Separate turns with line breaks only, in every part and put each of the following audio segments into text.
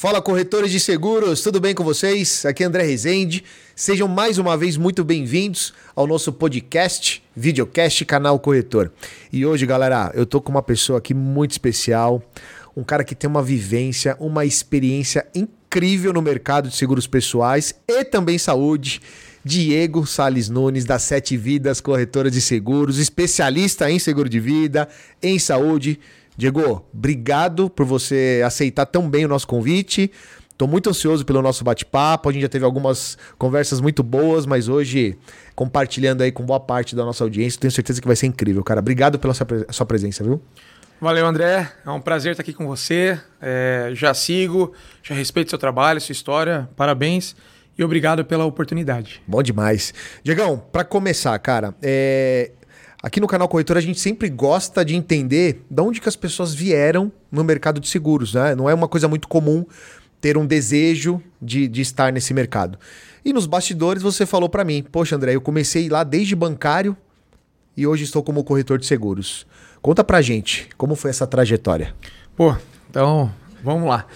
Fala corretores de seguros, tudo bem com vocês? Aqui é André Rezende. Sejam mais uma vez muito bem-vindos ao nosso podcast, videocast Canal Corretor. E hoje, galera, eu tô com uma pessoa aqui muito especial, um cara que tem uma vivência, uma experiência incrível no mercado de seguros pessoais e também saúde. Diego Sales Nunes, da Sete Vidas Corretora de Seguros, especialista em seguro de vida, em saúde. Diego, obrigado por você aceitar tão bem o nosso convite. Estou muito ansioso pelo nosso bate-papo. A gente já teve algumas conversas muito boas, mas hoje, compartilhando aí com boa parte da nossa audiência, tenho certeza que vai ser incrível, cara. Obrigado pela sua, sua presença, viu?
Valeu, André. É um prazer estar aqui com você. É, já sigo, já respeito seu trabalho, sua história. Parabéns e obrigado pela oportunidade.
Bom demais. Diegão, para começar, cara, é, Aqui no canal Corretor a gente sempre gosta de entender de onde que as pessoas vieram no mercado de seguros, né? Não é uma coisa muito comum ter um desejo de, de estar nesse mercado. E nos bastidores você falou para mim, poxa André, eu comecei lá desde bancário e hoje estou como corretor de seguros. Conta pra gente, como foi essa trajetória?
Pô, então, vamos lá.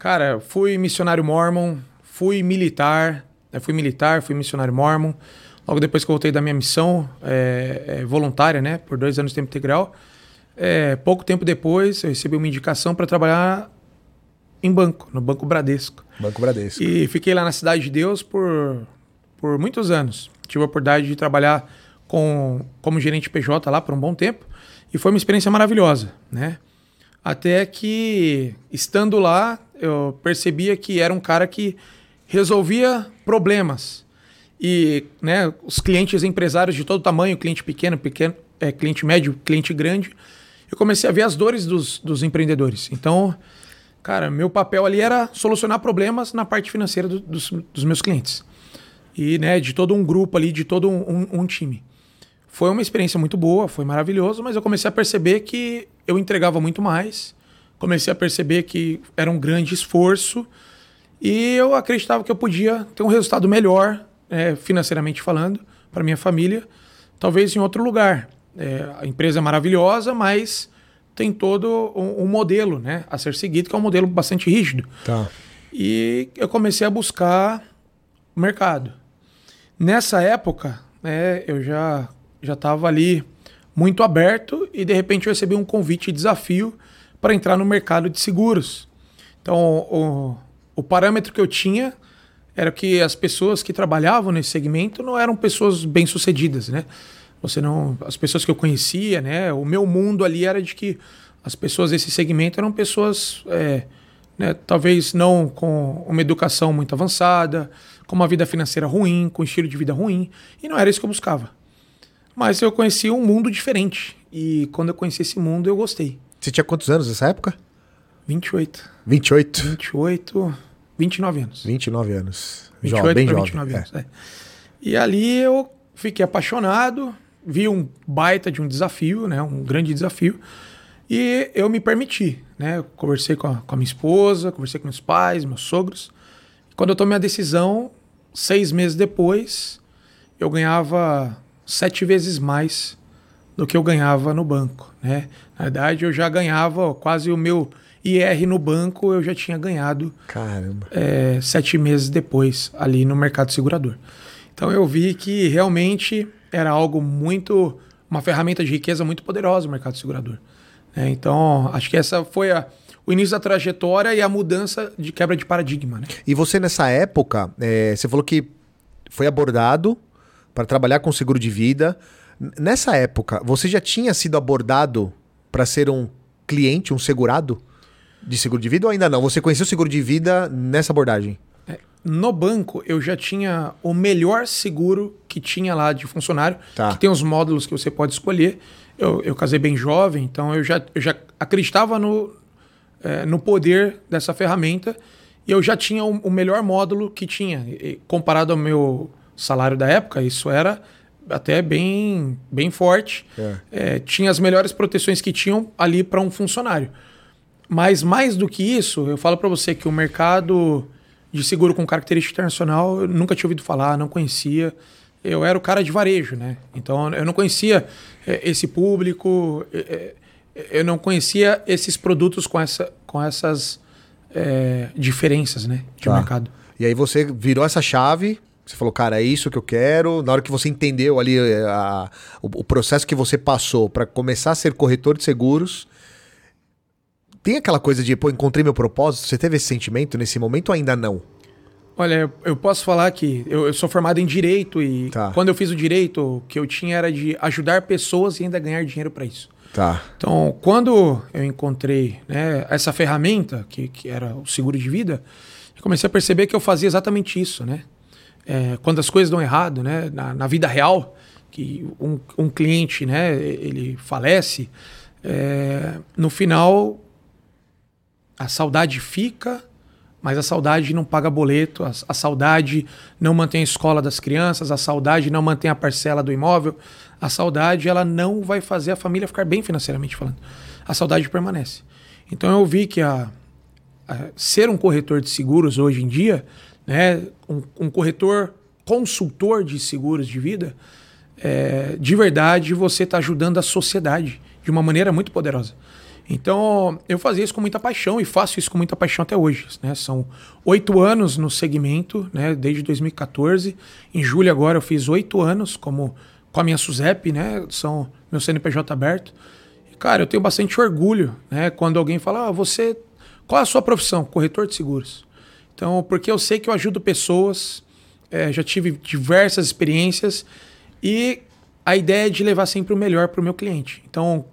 Cara, fui missionário mormon, fui militar, né? fui militar, fui missionário mormon, Logo depois que eu voltei da minha missão é, é, voluntária, né, por dois anos de tempo integral, é, pouco tempo depois eu recebi uma indicação para trabalhar em banco, no Banco Bradesco.
Banco Bradesco.
E fiquei lá na Cidade de Deus por, por muitos anos. Tive a oportunidade de trabalhar com, como gerente PJ lá por um bom tempo e foi uma experiência maravilhosa, né? Até que, estando lá, eu percebia que era um cara que resolvia problemas e né, os clientes empresários de todo tamanho, cliente pequeno, pequeno é, cliente médio, cliente grande, eu comecei a ver as dores dos, dos empreendedores. Então, cara, meu papel ali era solucionar problemas na parte financeira do, dos, dos, meus clientes. E né, de todo um grupo ali, de todo um, um, um time. Foi uma experiência muito boa, foi maravilhoso, mas eu comecei a perceber que eu entregava muito mais. Comecei a perceber que era um grande esforço e eu acreditava que eu podia ter um resultado melhor é, financeiramente falando, para minha família, talvez em outro lugar. É, a empresa é maravilhosa, mas tem todo um, um, modelo né, a ser seguido, que é um modelo bastante rígido.
Tá.
E eu comecei a buscar o mercado. Nessa época, né, eu já já estava ali muito aberto e de repente eu recebi um convite e desafio para entrar no mercado de seguros. Então, o, o parâmetro que eu tinha era que as pessoas que trabalhavam nesse segmento não eram pessoas bem-sucedidas, né? Você não, as pessoas que eu conhecia, né? O meu mundo ali era de que as pessoas desse segmento eram pessoas, é, né, talvez não com uma educação muito avançada, com uma vida financeira ruim, com um estilo de vida ruim, e não era isso que eu buscava. Mas eu conheci um mundo diferente, e quando eu conheci esse mundo eu gostei.
Você tinha quantos anos nessa época?
28.
28?
28. 29 anos.
29 anos.
28 jovem, bem jovem. 29 é. anos. É. E ali eu fiquei apaixonado, vi um baita de um desafio, né? Um grande desafio. E eu me permiti, né? Eu conversei com a, com a, minha esposa, conversei com meus pais, meus sogros. Quando eu tomei a decisão, seis meses depois, eu ganhava sete vezes mais do que eu ganhava no banco, né? Na verdade, eu já ganhava quase o meu IR no banco eu já tinha ganhado.
Caramba.
É, sete meses depois, ali no mercado segurador. Então eu vi que realmente era algo muito. uma ferramenta de riqueza muito poderosa o mercado segurador. É, então, acho que essa foi a, o início da trajetória e a mudança de quebra de paradigma. Né?
E você, nessa época, é, você falou que foi abordado para trabalhar com seguro de vida. Nessa época, você já tinha sido abordado para ser um cliente, um segurado? De seguro de vida ou ainda não? Você conheceu o seguro de vida nessa abordagem?
É, no banco, eu já tinha o melhor seguro que tinha lá de funcionário, tá. que tem os módulos que você pode escolher. Eu, eu casei bem jovem, então eu já, eu já acreditava no, é, no poder dessa ferramenta e eu já tinha o, o melhor módulo que tinha. E, comparado ao meu salário da época, isso era até bem, bem forte. É. É, tinha as melhores proteções que tinham ali para um funcionário. Mas mais do que isso, eu falo para você que o mercado de seguro com característica internacional eu nunca tinha ouvido falar, não conhecia. Eu era o cara de varejo, né? Então eu não conhecia é, esse público, é, é eu não conhecia esses produtos com, essa, com essas é, diferenças né, de
Tá.
mercado.
E aí você virou essa chave, você falou, cara, é isso que eu quero. Na hora que você entendeu ali a- o, o processo que você passou para começar a ser corretor de seguros, tem aquela coisa de, pô, encontrei meu propósito? Você teve esse sentimento nesse momento ou ainda não?
Olha, eu- eu posso falar que eu, eu sou formado em direito e
Tá.
quando eu fiz o direito, o que eu tinha era de ajudar pessoas e ainda ganhar dinheiro para isso.
Tá.
Então, quando eu encontrei né, essa ferramenta, que, que era o seguro de vida, eu comecei a perceber que eu fazia exatamente isso, né? É, quando as coisas dão errado, né, na, na vida real, que um, um cliente, né, ele falece, é, no final a saudade fica, mas a saudade não paga boleto, a, a saudade não mantém a escola das crianças, a saudade não mantém a parcela do imóvel, a saudade ela não vai fazer a família ficar bem financeiramente falando. A saudade permanece. Então eu vi que a, a- ser um corretor de seguros hoje em dia, né, um, um corretor consultor de seguros de vida, é, de verdade você está ajudando a sociedade de uma maneira muito poderosa. Então, eu fazia isso com muita paixão e faço isso com muita paixão até hoje. Né? São oito anos no segmento, né? desde 2014. Em julho agora eu fiz oito anos como, com a minha SUSEP, né? são meu CNPJ aberto. E, cara, eu tenho bastante orgulho né? quando alguém fala, ah, você, qual é a sua profissão? Corretor de seguros. Então, porque eu sei que eu ajudo pessoas, é, já tive diversas experiências e a ideia é de levar sempre o melhor para o meu cliente. Então,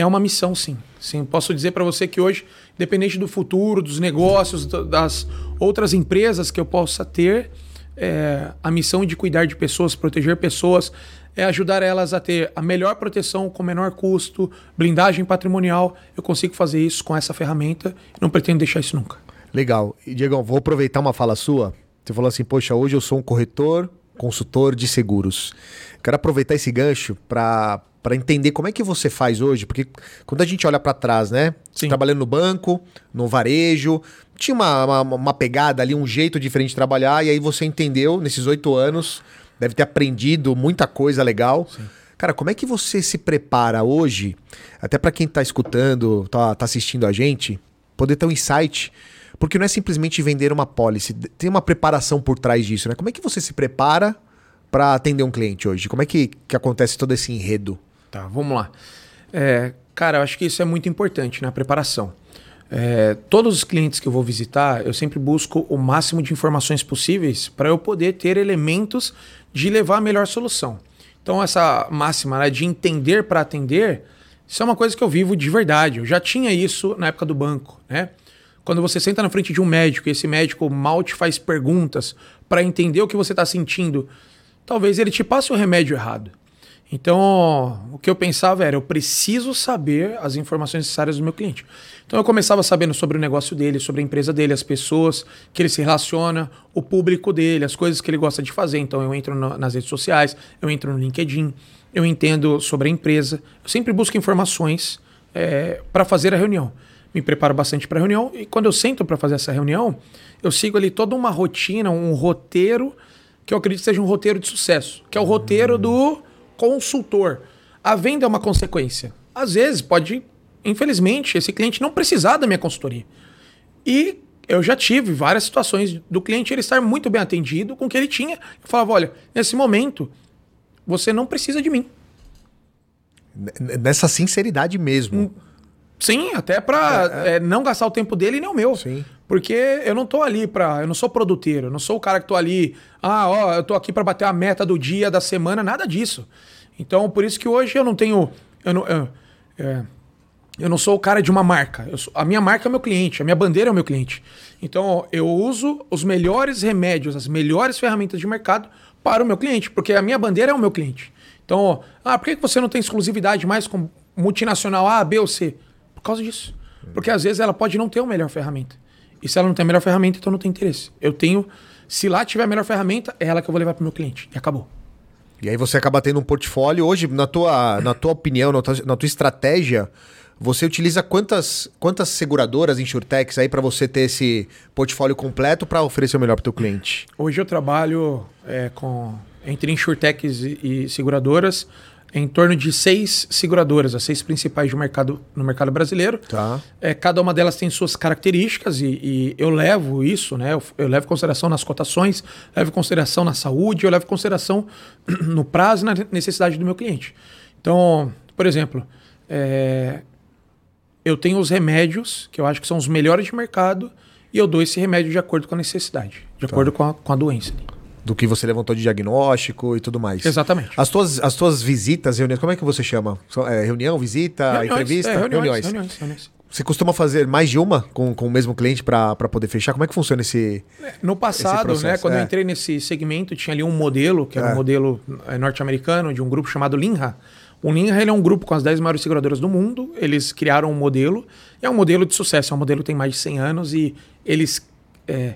é uma missão, sim. Sim, posso dizer para você que hoje, independente do futuro, dos negócios, das outras empresas que eu possa ter, é, a missão de cuidar de pessoas, proteger pessoas, é ajudar elas a ter a melhor proteção com menor custo, blindagem patrimonial. Eu consigo fazer isso com essa ferramenta e não pretendo deixar isso nunca.
Legal. E, Diegão, vou aproveitar uma fala sua. Você falou assim, poxa, hoje eu sou um corretor, consultor de seguros. Quero aproveitar esse gancho para para entender como é que você faz hoje, porque quando a gente olha para trás, né?
Sim.
trabalhando no banco, no varejo, tinha uma, uma, uma pegada ali, um jeito diferente de trabalhar, e aí você entendeu nesses oito anos, deve ter aprendido muita coisa legal. Cara, como é que você se prepara hoje, até para quem tá escutando, tá, tá assistindo a gente, poder ter um insight porque não é simplesmente vender uma policy, tem uma preparação por trás disso, né? Como é que você se prepara para atender um cliente hoje? Como é que, que acontece todo esse enredo?
Tá, vamos lá. É, cara, eu acho que isso é muito importante na preparação. É, todos os clientes que eu vou visitar, eu sempre busco o máximo de informações possíveis para eu poder ter elementos de levar a melhor solução. Então, essa máxima né, de entender para atender, isso é uma coisa que eu vivo de verdade. Eu já tinha isso na época do banco, né? Quando você senta na frente de um médico e esse médico mal te faz perguntas para entender o que você está sentindo, talvez ele te passe o remédio errado. Então, o que eu pensava era, eu preciso saber as informações necessárias do meu cliente. Então, eu começava sabendo sobre o negócio dele, sobre a empresa dele, as pessoas que ele se relaciona, o público dele, as coisas que ele gosta de fazer. Então, eu entro na- nas redes sociais, eu entro no LinkedIn, eu entendo sobre a empresa. Eu sempre busco informações para fazer a reunião. Me preparo bastante para a reunião e quando eu sento para fazer essa reunião, eu sigo ali toda uma rotina, um roteiro que eu acredito seja um roteiro de sucesso, que é o roteiro do consultor. A venda é uma consequência. Às vezes pode, infelizmente, esse cliente não precisar da minha consultoria. E eu já tive várias situações do cliente ele estar muito bem atendido com o que ele tinha. Eu falava, olha, nesse momento você não precisa de mim.
Nessa sinceridade mesmo.
Sim, até para não gastar o tempo dele e nem o meu.
Sim.
Porque eu não tô ali para, eu não sou produteiro, eu não sou o cara que tô ali, ah, ó, eu tô aqui para bater a meta do dia, da semana, nada disso. Então, por isso que hoje eu não tenho, eu não, eu, é, eu não sou o cara de uma marca. Sou- a minha marca é o meu cliente, a minha bandeira é o meu cliente. Então, eu uso os melhores remédios, as melhores ferramentas de mercado para o meu cliente, porque a minha bandeira é o meu cliente. Então, ah, por que você não tem exclusividade mais com multinacional A, B ou C? Por causa disso. Porque às vezes ela pode não ter a melhor ferramenta. E se ela não tem a melhor ferramenta, então não tem interesse. Eu tenho, se lá tiver a melhor ferramenta, é ela que eu vou levar para o meu cliente. E acabou.
E aí você acaba tendo um portfólio. Hoje, na tua, na tua opinião, na tua, na tua estratégia, você utiliza quantas, quantas seguradoras, insurtechs aí para você ter esse portfólio completo para oferecer o melhor para o teu cliente?
Hoje eu trabalho é, com entre insurtechs e, e seguradoras em torno de seis seguradoras, as seis principais do mercado, no mercado brasileiro.
Tá.
É, cada uma delas tem suas características e, e eu levo isso, né? Eu, eu, levo consideração nas cotações, levo consideração na saúde, eu levo consideração no prazo e na necessidade do meu cliente. Então, por exemplo, é, eu tenho os remédios que eu acho que são os melhores de mercado e eu dou esse remédio de acordo com a necessidade, de tá. acordo com a, com a doença
do que você levantou de diagnóstico e tudo mais.
Exatamente.
As tuas, as tuas visitas, reuniões, como é que você chama? É, reunião, visita, reuniões, entrevista? É,
reuniões, reuniões. reuniões, reuniões.
Você costuma fazer mais de uma com, com o mesmo cliente para poder fechar? Como é que funciona esse.
É, no passado, né, quando é. eu entrei nesse segmento, tinha ali um modelo, que era é. um modelo é, norte-americano, de um grupo chamado Linha. O Linha ele é um grupo com as 10 maiores seguradoras do mundo. Eles criaram um modelo. É um modelo de sucesso, é um modelo que tem mais de 100 anos e eles. É,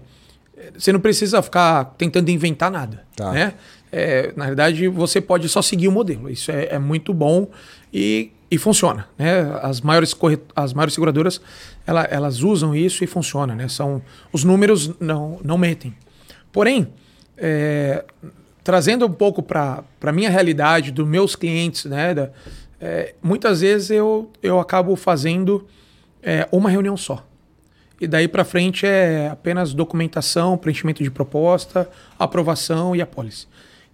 você não precisa ficar tentando inventar nada. Tá. Né? É, na verdade, você pode só seguir o modelo. Isso é, é muito bom e, e funciona. Né? As, maiores as maiores seguradoras ela, elas usam isso e funciona. Né? São, os números não, não mentem. Porém, é, trazendo um pouco para a minha realidade, dos meus clientes, né? Da, é, muitas vezes eu, eu acabo fazendo é, uma reunião só. E daí para frente é apenas documentação, preenchimento de proposta, aprovação e apólice.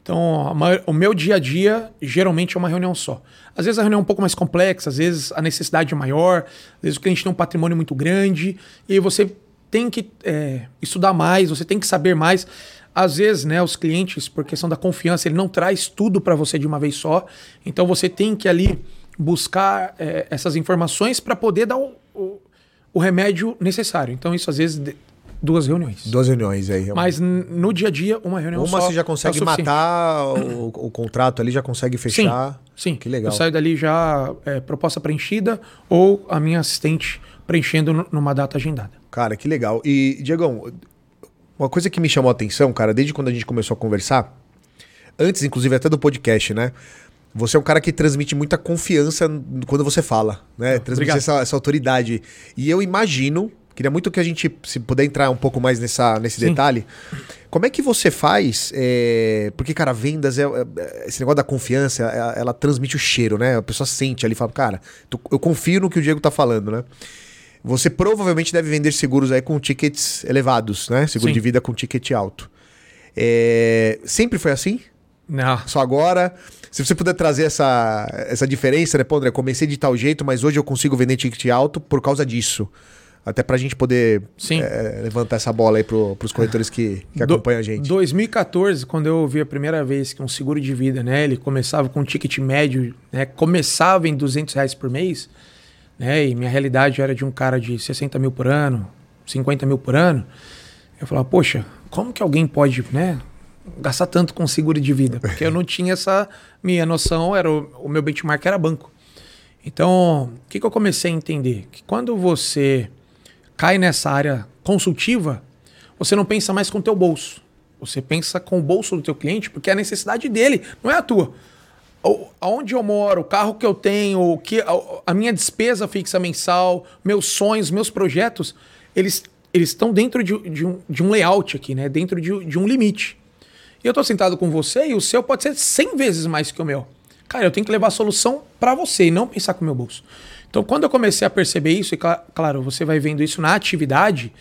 Então, maior, o meu dia a dia geralmente é uma reunião só. Às vezes a reunião é um pouco mais complexa, às vezes a necessidade é maior, às vezes o cliente tem um patrimônio muito grande e você tem que é, estudar mais, você tem que saber mais. Às vezes, né, os clientes, por questão da confiança, ele não traz tudo para você de uma vez só. Então você tem que ali buscar é, essas informações para poder dar o, o, o remédio necessário. Então, isso às vezes duas reuniões.
Duas reuniões aí.
Mas no dia a dia, uma reunião
uma
só.
Uma você já consegue é matar o, o, contrato ali, já consegue fechar.
Sim, sim. Que legal. Eu saio dali já é, proposta preenchida ou a minha assistente preenchendo numa data agendada.
Cara, que legal. E, Diegão, uma coisa que me chamou a atenção, cara, desde quando a gente começou a conversar, antes, inclusive, até do podcast, né? Você é um cara que transmite muita confiança quando você fala, né? Transmite essa, essa, autoridade. E eu imagino, queria muito que a gente, se puder entrar um pouco mais nessa, nesse Sim. detalhe, como é que você faz? É... Porque, cara, vendas, é, é, esse negócio da confiança, ela, ela, transmite o cheiro, né? A pessoa sente ali, fala, cara, eu confio no que o Diego tá falando, né? Você provavelmente deve vender seguros aí com tickets elevados, né? Seguro Sim. de vida com ticket alto. É... Sempre foi assim?
Não.
Só agora? Se você puder trazer essa, essa diferença, né, pô, André, comecei de tal jeito, mas hoje eu consigo vender ticket alto por causa disso. Até pra gente poder é, levantar essa bola aí pro, pros corretores que, que Do, acompanham a gente.
2014, quando eu ouvi a primeira vez que um seguro de vida, né, ele começava com um ticket médio, né, começava em 200 reais por mês, né, e minha realidade era de um cara de 60 mil por ano, 50 mil por ano, eu falava, poxa, como que alguém pode, né, gastar tanto com seguro de vida, porque eu não tinha essa minha noção, era o, o meu benchmark era banco. Então, o que, que eu comecei a entender? Que quando você cai nessa área consultiva, você não pensa mais com o teu bolso. Você pensa com o bolso do teu cliente, porque é a necessidade dele, não é a tua. Aonde eu moro, o carro que eu tenho, o que a minha despesa fixa mensal, meus sonhos, meus projetos, eles eles estão dentro de, de, um, de um layout aqui, né? Dentro de, de um limite. E eu tô sentado com você e o seu pode ser 100 vezes mais que o meu. Cara, eu tenho que levar a solução para você e não pensar com o meu bolso. Então, quando eu comecei a perceber isso, e claro, você vai vendo isso na atividade,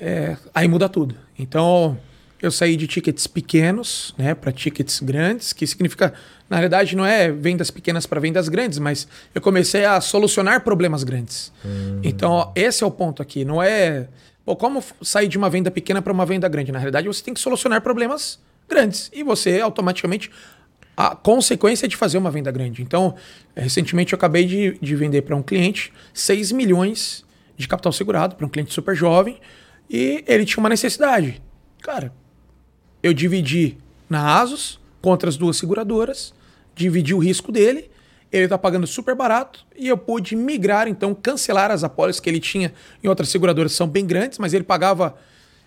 é, aí muda tudo. Então, eu saí de tickets pequenos né, para tickets grandes, que significa, na realidade, não é vendas pequenas para vendas grandes, mas eu comecei a solucionar problemas grandes. Hum. Então, ó, esse é o ponto aqui. Não é. Pô, como sair de uma venda pequena para uma venda grande? Na realidade, você tem que solucionar problemas grandes. E você automaticamente. A consequência é de fazer uma venda grande. Então, recentemente eu acabei de, de vender para um cliente 6 milhões de capital segurado, para um cliente super jovem, e ele tinha uma necessidade. Cara, eu dividi na Asus contra as duas seguradoras, dividi o risco dele, ele está pagando super barato e eu pude migrar, então, cancelar as apólices que ele tinha em outras seguradoras, são bem grandes, mas ele pagava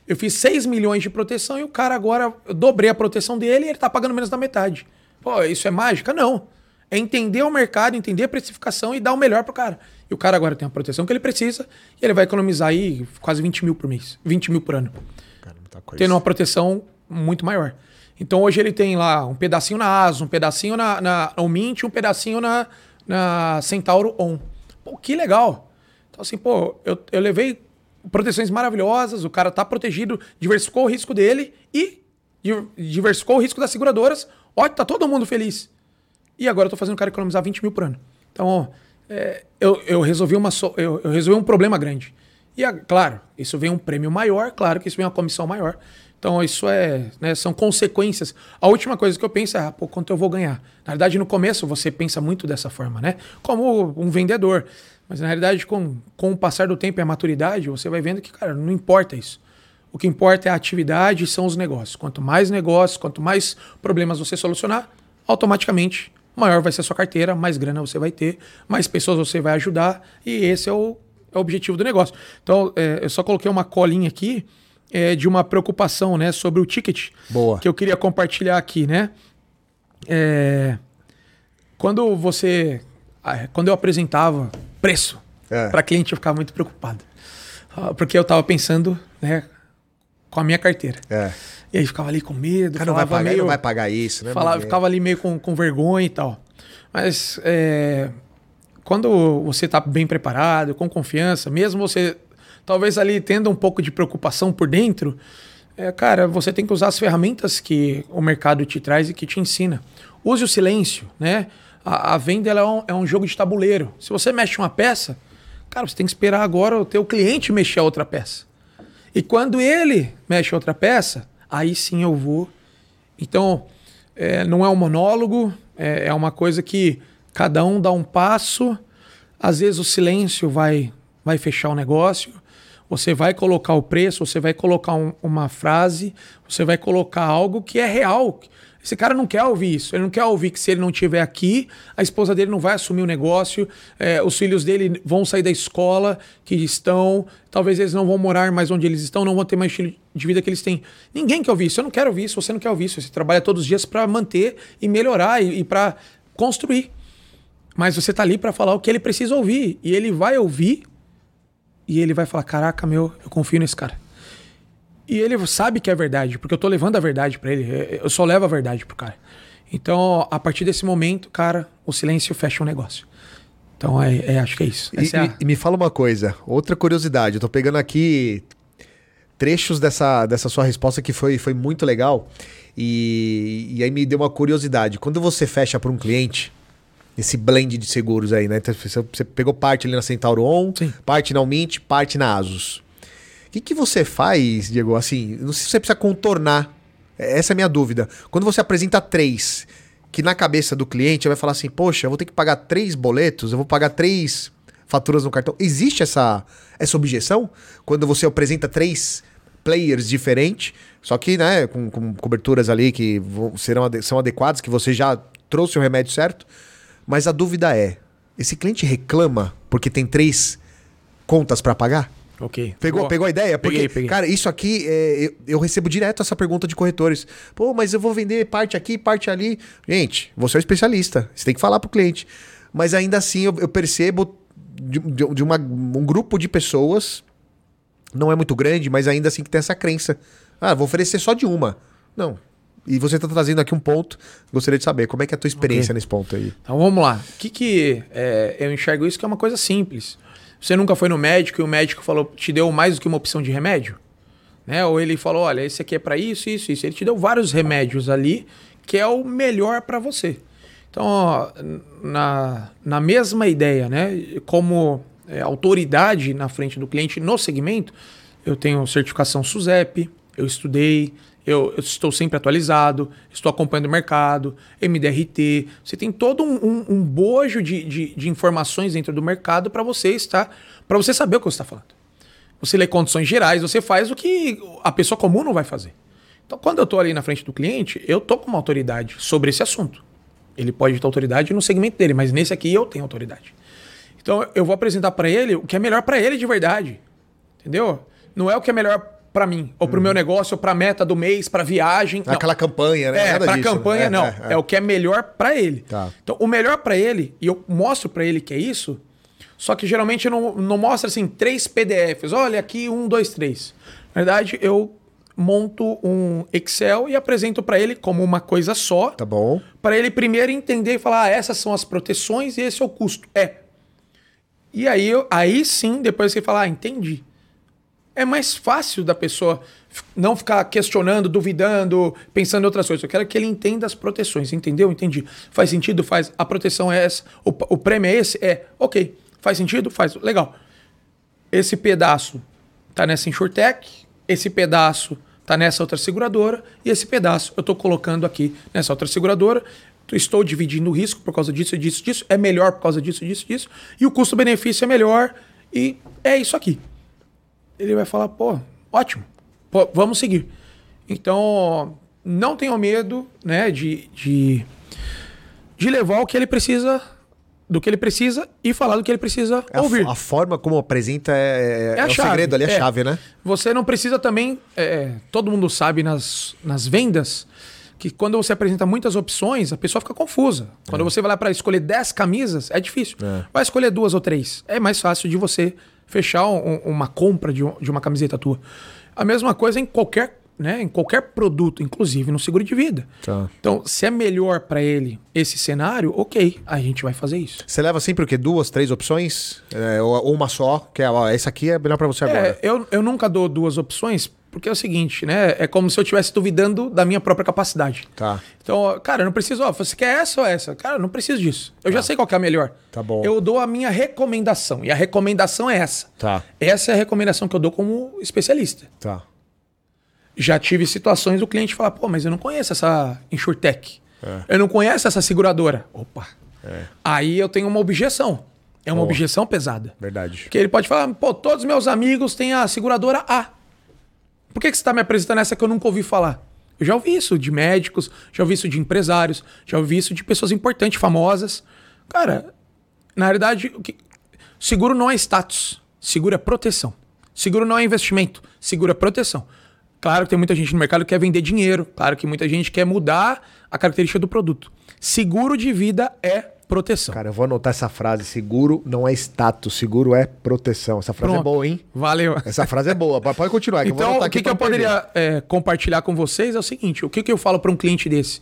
eu fiz 6 milhões de proteção e o cara agora, eu dobrei a proteção dele e ele tá pagando menos da metade. Pô, isso é mágica? Não. É entender o mercado, entender a precificação e dar o melhor pro cara. E o cara agora tem a proteção que ele precisa e ele vai economizar aí quase 20 mil por mês. 20 mil por ano. Cara, muita coisa. Tendo uma proteção muito maior. Então hoje ele tem lá um pedacinho na ASUS, um pedacinho na, na Mint, um pedacinho na, na Centauro On. Pô, que legal. Então assim, pô, eu, eu levei proteções maravilhosas, o cara tá protegido, diversificou o risco dele e diversificou o risco das seguradoras. Ó, tá todo mundo feliz. E agora eu tô fazendo o cara economizar 20 mil por ano. Então, é, eu, eu, resolvi uma so, eu, eu, resolvi um problema grande. E, claro, isso vem um prêmio maior, claro que isso vem uma comissão maior. Então, isso é, né, são consequências. A última coisa que eu penso é, ah, pô, quanto eu vou ganhar? Na verdade, no começo, você pensa muito dessa forma, né? Como um vendedor. Mas, na realidade, com, com o passar do tempo e a maturidade, você vai vendo que, cara, não importa isso. O que importa é a atividade e são os negócios. Quanto mais negócios, quanto mais problemas você solucionar, automaticamente maior vai ser a sua carteira, mais grana você vai ter, mais pessoas você vai ajudar, e esse é o, é o objetivo do negócio. Então, é, eu só coloquei uma colinha aqui é, de uma preocupação né, sobre o ticket
Boa.
que eu queria compartilhar aqui, né? É, quando você. Quando eu apresentava preço é. para cliente, eu ficava muito preocupado. Ah, porque eu estava pensando né, com a minha carteira.
É.
E aí ficava ali com medo.
Cara, não vai, pagar, meio, não vai pagar isso, né?
Falava, ficava ali meio com, com vergonha e tal. Mas é, quando você está bem preparado, com confiança, mesmo você talvez ali tendo um pouco de preocupação por dentro, é, cara, você tem que usar as ferramentas que o mercado te traz e que te ensina. Use o silêncio, né? A, a venda é um, é um jogo de tabuleiro. Se você mexe uma peça, cara, você tem que esperar agora o teu cliente mexer a outra peça. E quando ele mexe outra peça, aí sim eu vou. Então, é, não é um monólogo, é, é uma coisa que cada um dá um passo. Às vezes o silêncio vai, vai fechar o negócio. Você vai colocar o preço, você vai colocar um, uma frase, você vai colocar algo que é real, esse cara não quer ouvir isso. Ele não quer ouvir que se ele não estiver aqui, a esposa dele não vai assumir o negócio, é, os filhos dele vão sair da escola que estão, talvez eles não vão morar mais onde eles estão, não vão ter mais estilo de vida que eles têm. Ninguém quer ouvir isso. Eu não quero ouvir isso, você não quer ouvir isso. Você trabalha todos os dias para manter e melhorar e, e para construir. Mas você está ali para falar o que ele precisa ouvir. E ele vai ouvir e ele vai falar: Caraca, meu, eu confio nesse cara. E ele sabe que é verdade, porque eu tô levando a verdade para ele. É, eu só levo a verdade pro cara. Então, a partir desse momento, cara, o silêncio fecha o um negócio. Então, é, é, acho que é isso.
E,
é a...
e, me fala uma coisa, outra curiosidade. Eu tô pegando aqui trechos dessa, dessa sua resposta que foi, foi muito legal. E, e aí me deu uma curiosidade. Quando você fecha para um cliente, esse blend de seguros aí, né? Então, você pegou parte ali na Centauro On, Sim. parte na Mint, parte na Asus. O que, que você faz, Diego? Assim, não sei se você precisa contornar. Essa é a minha dúvida. Quando você apresenta três, que na cabeça do cliente vai falar assim: Poxa, eu vou ter que pagar três boletos, eu vou pagar três faturas no cartão. Existe essa, essa objeção? Quando você apresenta três players diferentes, só que né, com, com coberturas ali que serão, são adequadas, que você já trouxe o remédio certo. Mas a dúvida é: esse cliente reclama porque tem três contas para pagar?
Ok.
Pegou, pegou a ideia? Porque, peguei, peguei. cara, isso aqui, é, eu, eu, recebo direto essa pergunta de corretores. Pô, mas eu vou vender parte aqui, parte ali. Gente, você é um especialista. Você tem que falar pro cliente. Mas ainda assim, eu, eu percebo de, de, de uma, um grupo de pessoas, não é muito grande, mas ainda assim que tem essa crença. Ah, vou oferecer só de uma. Não. E você está trazendo aqui um ponto. Gostaria de saber como é que é a tua experiência okay. nesse ponto aí.
Então vamos lá. O que, que é, eu enxergo isso que é uma coisa simples. Você nunca foi no médico e o médico falou, te deu mais do que uma opção de remédio? Né? Ou ele falou, olha, esse aqui é para isso, isso, isso. Ele te deu vários remédios ali, que é o melhor para você. Então, ó, na, na mesma ideia, né? Como é, autoridade na frente do cliente no segmento, eu tenho certificação SUSEP, eu estudei, eu, eu, estou sempre atualizado, estou acompanhando o mercado, MDRT. Você tem todo um, um, um bojo de, de, de, informações dentro do mercado para você estar, para você saber o que você está falando. Você lê condições gerais, você faz o que a pessoa comum não vai fazer. Então, quando eu estou ali na frente do cliente, eu estou com uma autoridade sobre esse assunto. Ele pode ter autoridade no segmento dele, mas nesse aqui eu tenho autoridade. Então, eu vou apresentar para ele o que é melhor para ele de verdade. Entendeu? Não é o que é melhor para mim, ou para o meu uhum. negócio, ou para a meta do mês, para viagem.
Não. Aquela campanha, né?
É, para campanha né? não. É, é, é, o que é melhor para ele.
Tá.
Então, o melhor para ele, e eu mostro para ele que é isso, só que geralmente não, não mostra assim três PDFs. Olha aqui, um, dois, três. Na verdade, eu monto um Excel e apresento para ele como uma coisa só.
Tá bom.
Para ele primeiro entender e falar: ah, essas são as proteções e esse é o custo. É. E aí, eu, aí sim, depois que ele falar, ah, entendi. É mais fácil da pessoa não ficar questionando, duvidando, pensando em outras coisas. Eu quero que ele entenda as proteções. Entendeu? Entendi. Faz sentido? Faz. A proteção é essa. O, o prêmio é esse? É. Ok. Faz sentido? Faz. Legal. Esse pedaço tá nessa InsurTech, esse pedaço tá nessa outra seguradora e esse pedaço eu estou colocando aqui nessa outra seguradora. Estou dividindo o risco por causa disso, disso, disso. É melhor por causa disso, disso, disso. E o custo-benefício é melhor. E é isso aqui. Ele vai falar, pô, ótimo. Pô, vamos seguir. Então, não tenham medo né, de, de, de levar o que ele precisa do que ele precisa e falar do que ele precisa
É a,
ouvir.
fo- a forma como apresenta é, é,
É a
o
chave,
segredo ali, a
é.
chave, né?
Você não precisa também. é, todo mundo sabe nas, nas vendas que quando você apresenta muitas opções, a pessoa fica confusa. Quando você vai lá para escolher 10 camisas, é difícil.
É.
Vai escolher duas ou três. É mais fácil de você fechar um- uma compra de, um- de uma camiseta tua. A mesma coisa em qualquer, né, em qualquer produto, inclusive no seguro de vida.
Tá.
Então, se é melhor para ele esse cenário, ok, a gente vai fazer isso.
Você leva sempre o quê? Duas, três opções? É, ou, uma só? Que é, ó, essa aqui é melhor pra você agora.
É, eu, eu nunca dou duas opções, porque é o seguinte, né? É como se eu estivesse duvidando da minha própria capacidade.
Tá.
Então, cara, eu não preciso, ó, você quer essa ou essa? Cara, eu não preciso disso. Eu já sei qual que é a melhor.
Tá bom.
Eu dou a minha recomendação, e a recomendação é essa.
Tá.
Essa é a recomendação que eu dou como especialista.
Tá.
Já tive situações do cliente falar, pô, mas eu não conheço essa InsurTech.
É.
Eu não conheço essa seguradora. Opa. Aí eu tenho uma objeção. É uma objeção pesada.
Verdade.
Porque ele pode falar, pô, todos meus amigos têm a seguradora A. Por que, que você está me apresentando essa que eu nunca ouvi falar? Eu já ouvi isso de médicos, já ouvi isso de empresários, já ouvi isso de pessoas importantes, famosas. Cara, na realidade, o que... seguro não é status. Seguro é proteção. Seguro não é investimento. Seguro é proteção. Claro que tem muita gente no mercado que quer vender dinheiro. Claro que muita gente quer mudar a característica do produto. Seguro de vida é proteção.
Cara, eu vou anotar essa frase. Seguro não é status, seguro é proteção. Essa frase é
Pronto.
boa, hein?
Valeu.
Essa frase é boa. Pode continuar. que
Então, o que, que eu poderia é, compartilhar com vocês é o seguinte: o que, que eu falo para um cliente desse?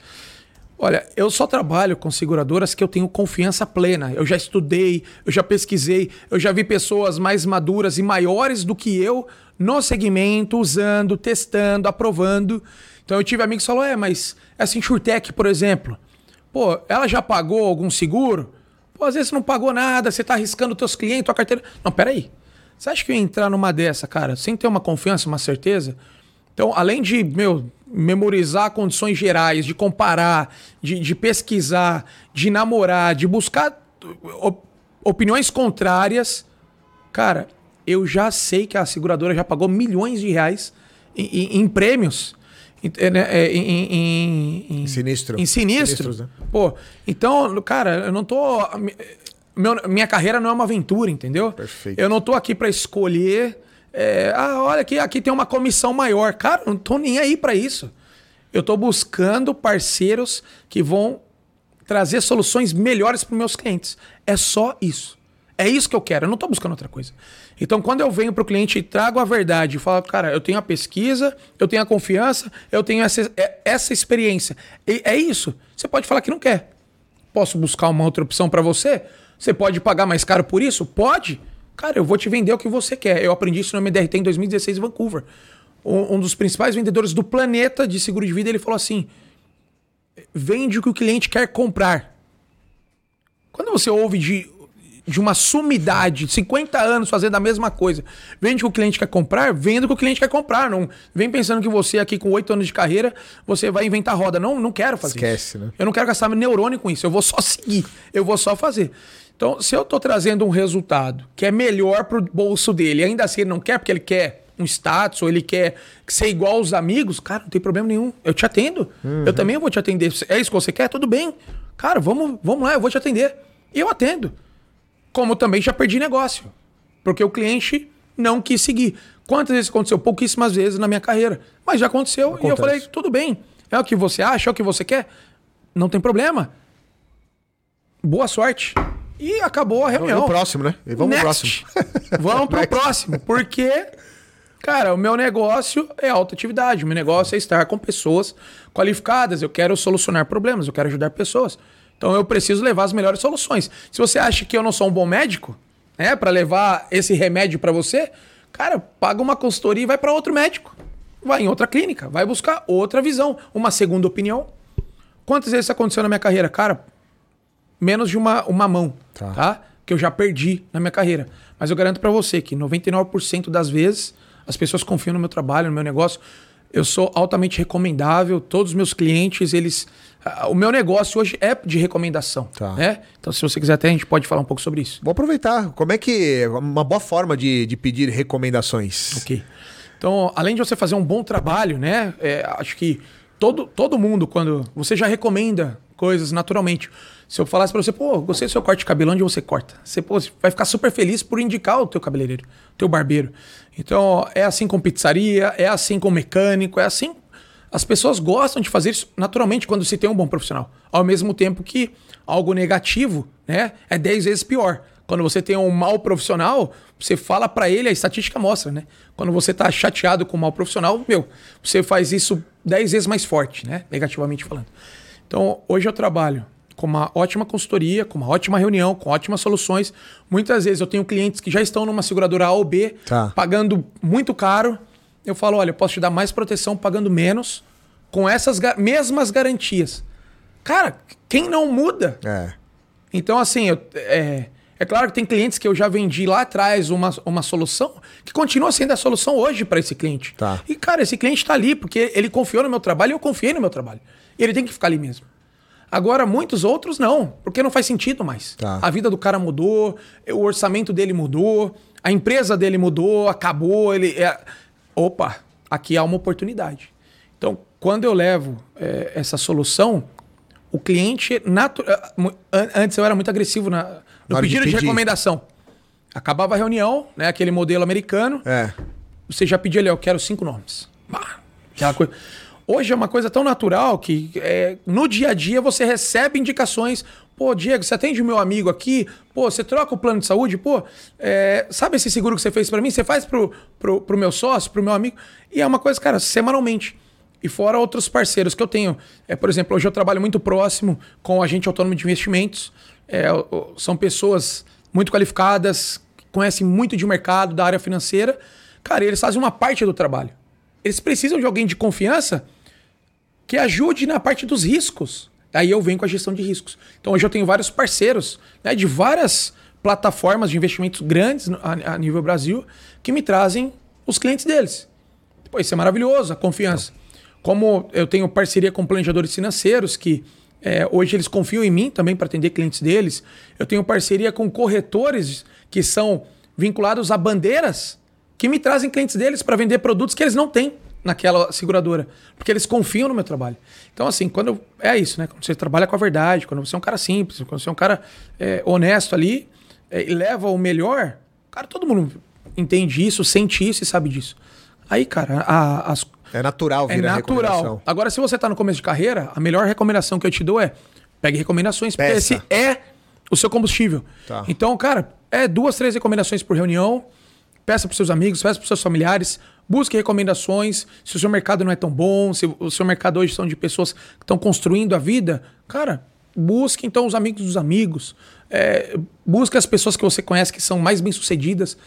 Olha, eu só trabalho com seguradoras que eu tenho confiança plena. Eu já estudei, eu já pesquisei, eu já vi pessoas mais maduras e maiores do que eu no segmento, usando, testando, aprovando. Então eu tive amigos que falaram: é, mas essa Insurtech, por exemplo, pô, ela já pagou algum seguro? Pô, às vezes você não pagou nada, você tá arriscando teus clientes, tua carteira. Não, peraí. Você acha que eu ia entrar numa dessa, cara, sem ter uma confiança, uma certeza? Então, além de, meu, memorizar condições gerais, de comparar, de, de pesquisar, de namorar, de buscar op- opiniões contrárias, cara, eu já sei que a seguradora já pagou milhões de reais em, em- em prêmios. Em, é, né, é, em, em- em-
Sinistro.
Em sinistro.
Sinistros, né?
Pô, então, cara, eu não tô. meu- minha carreira não é uma aventura, entendeu?
Perfeito.
Eu não tô aqui pra escolher. é, ah, olha aqui, aqui tem uma comissão maior. Cara, eu não tô nem aí pra isso. Eu tô buscando parceiros que vão trazer soluções melhores para meus clientes. É só isso. É isso que eu quero. Eu não tô buscando outra coisa. Então, quando eu venho pro cliente e trago a verdade e falo, cara, eu tenho a pesquisa, eu tenho a confiança, eu tenho essa, é- essa experiência. E é isso. Você pode falar que não quer. Posso buscar uma outra opção para você? Você pode pagar mais caro por isso? Pode. Cara, eu vou te vender o que você quer. Eu aprendi isso no MDRT em 2016 em Vancouver. Um dos principais vendedores do planeta de seguro de vida, ele falou assim: vende o que o cliente quer comprar. Quando você ouve de, de uma sumidade, 50 anos fazendo a mesma coisa, vende o que o cliente quer comprar, venda o que o cliente quer comprar. Não vem pensando que você aqui com 8 anos de carreira, você vai inventar roda. Não, não quero fazer
Esquece,
isso.
né?
Eu não quero gastar meu neurônio com isso. Eu vou só seguir. Eu vou só fazer. Então, se eu tô trazendo um resultado que é melhor pro bolso dele, ainda assim ele não quer porque ele quer um status ou ele quer ser igual aos amigos, cara, não tem problema nenhum. Eu te atendo. Eu também vou te atender. É isso que você quer? Tudo bem. Cara, vamos, vamos lá, eu vou te atender. E eu atendo. Como também já perdi negócio. Porque o cliente não quis seguir. Quantas vezes aconteceu? Pouquíssimas vezes na minha carreira. Mas já aconteceu. E eu
Acontece.
falei, tudo bem. É o que você acha, é o que você quer. Não tem problema. Boa sorte. E acabou a reunião.
Vamos pro próximo, né? E vamos pro
Next.
próximo.
Vamos pro próximo. Porque, Cara, o meu negócio é alta atividade, o meu negócio é estar com pessoas qualificadas, eu quero solucionar problemas, eu quero ajudar pessoas. Então eu preciso levar as melhores soluções. Se você acha que eu não sou um bom médico, né, para levar esse remédio para você, cara, paga uma consultoria e vai para outro médico. Vai em outra clínica, vai buscar outra visão, uma segunda opinião. Quantas vezes isso aconteceu na minha carreira? Cara, menos de uma, uma mão, tá. tá? Que eu já perdi na minha carreira. Mas eu garanto para você que 99% das vezes as pessoas confiam no meu trabalho, no meu negócio. Eu sou altamente recomendável. Todos os meus clientes, eles. O meu negócio hoje é de recomendação. Tá. Né? Então, se você quiser até, a gente pode falar um pouco sobre isso.
Vou aproveitar. Como é que. Uma boa forma de, de pedir recomendações.
Ok. Então, além de você fazer um bom trabalho, né? É, acho que todo, todo mundo, quando. Você já recomenda coisas naturalmente. Se eu falasse para você, pô, gostei do seu corte de cabelo, onde você corta? Você pô, vai ficar super feliz por indicar o teu cabeleireiro, o teu barbeiro. Então, é assim com pizzaria, é assim com mecânico, é assim. As pessoas gostam de fazer isso naturalmente quando se tem um bom profissional. Ao mesmo tempo que algo negativo, né, é 10 vezes pior. Quando você tem um mau profissional, você fala para ele, a estatística mostra, né? Quando você tá chateado com um mau profissional, meu, você faz isso 10 vezes mais forte, né? Negativamente falando. Então, hoje eu trabalho com uma ótima consultoria, com uma ótima reunião, com ótimas soluções. Muitas vezes eu tenho clientes que já estão numa seguradora A ou B, tá. pagando muito caro. Eu falo, olha, eu posso te dar mais proteção pagando menos, com essas ga mesmas garantias. Cara, quem não muda? É. Então, assim, eu, é, é claro que tem clientes que eu já vendi lá atrás uma, uma solução que continua sendo a solução hoje para esse cliente. Tá. E, cara, esse cliente está ali porque ele confiou no meu trabalho e eu confiei no meu trabalho. E ele tem que ficar ali mesmo. Agora, muitos outros não, porque não faz sentido mais. Tá. A vida do cara mudou, o orçamento dele mudou, a empresa dele mudou, acabou. Ele é... Opa, aqui há uma oportunidade. Então, quando eu levo é, essa solução, o cliente. Natu... Antes eu era muito agressivo na, no pedido de, de, recomendação. Acabava a reunião, né, aquele modelo americano. É. Você já pediu ali, eu quero cinco nomes. aquela coisa. Hoje é uma coisa tão natural que é, no dia a dia você recebe indicações. Pô, Diego, você atende o meu amigo aqui? Pô, você troca o plano de saúde? Pô, é, sabe esse seguro que você fez para mim? Você faz pro, pro, pro meu sócio, pro meu amigo? E é uma coisa, cara, semanalmente. E fora outros parceiros que eu tenho. É, por exemplo, hoje eu trabalho muito próximo com o agente autônomo de investimentos. É, são pessoas muito qualificadas, conhecem muito de mercado, da área financeira. Cara, eles fazem uma parte do trabalho. Eles precisam de alguém de confiança que ajude na parte dos riscos. Aí eu venho com a gestão de riscos. Então hoje eu tenho vários parceiros né, de várias plataformas de investimentos grandes a, nível Brasil que me trazem os clientes deles. Pô, isso é maravilhoso, a confiança. Como eu tenho parceria com planejadores financeiros que é, hoje eles confiam em mim também para atender clientes deles. Eu tenho parceria com corretores que são vinculados a bandeiras que me trazem clientes deles para vender produtos que eles não têm naquela seguradora. Porque eles confiam no meu trabalho. Então, assim, quando eu, é isso, né? Quando você trabalha com a verdade, quando você é um cara simples, quando você é um cara é, honesto ali é, e leva o melhor, cara, todo mundo entende isso, sente isso e sabe disso. Aí, cara, a, as.
É natural
vir é natural. Agora, se você está no começo de carreira, a melhor recomendação que eu te dou é pegue recomendações, porque esse é o seu combustível. Tá. Então, cara, é duas, três recomendações por reunião. Peça para seus amigos, peça para seus familiares, Busque recomendações. Se o seu mercado não é tão bom, se o seu mercado hoje são de pessoas que estão construindo a vida, cara, busque então os amigos dos amigos. É, busque as pessoas que você conhece que são mais bem-sucedidas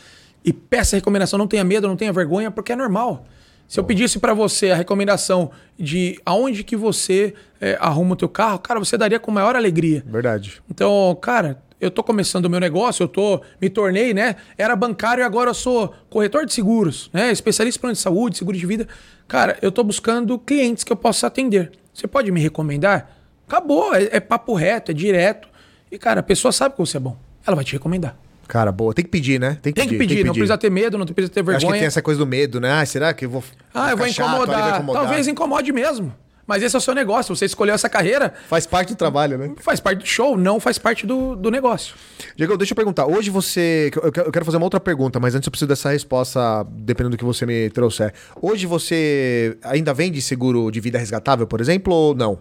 e peça recomendação. Não tenha medo, não tenha vergonha, porque é normal. Se eu pedisse para você a recomendação de aonde que você é, arruma o teu carro, cara, você daria com maior alegria.
Verdade.
Então, cara, eu tô começando o meu negócio, eu tô me tornei, né? Era bancário e agora eu sou corretor de seguros, né? Especialista em plano de saúde, seguro de vida. Cara, eu tô buscando clientes que eu possa atender. Você pode me recomendar? Acabou, é, é papo reto, é direto. E cara, a pessoa sabe que você é bom. Ela vai te recomendar.
Cara, boa. Tem que pedir, né?
Tem que, tem pedir, que pedir, tem que não precisa ter medo, não precisa ter vergonha.
acho que tem essa coisa do medo, né? Ah, será que eu vou.
Ah, eu vou incomodar. Chato, incomodar. Talvez incomode mesmo. Mas esse é o seu negócio, você escolheu essa carreira.
Faz parte do trabalho, né?
Faz parte do show, não faz parte do, do negócio.
Diego, deixa eu perguntar. Hoje você. Eu quero fazer uma outra pergunta, mas antes eu preciso dessa resposta, dependendo do que você me trouxer. Hoje você ainda vende seguro de vida resgatável, por exemplo, ou não?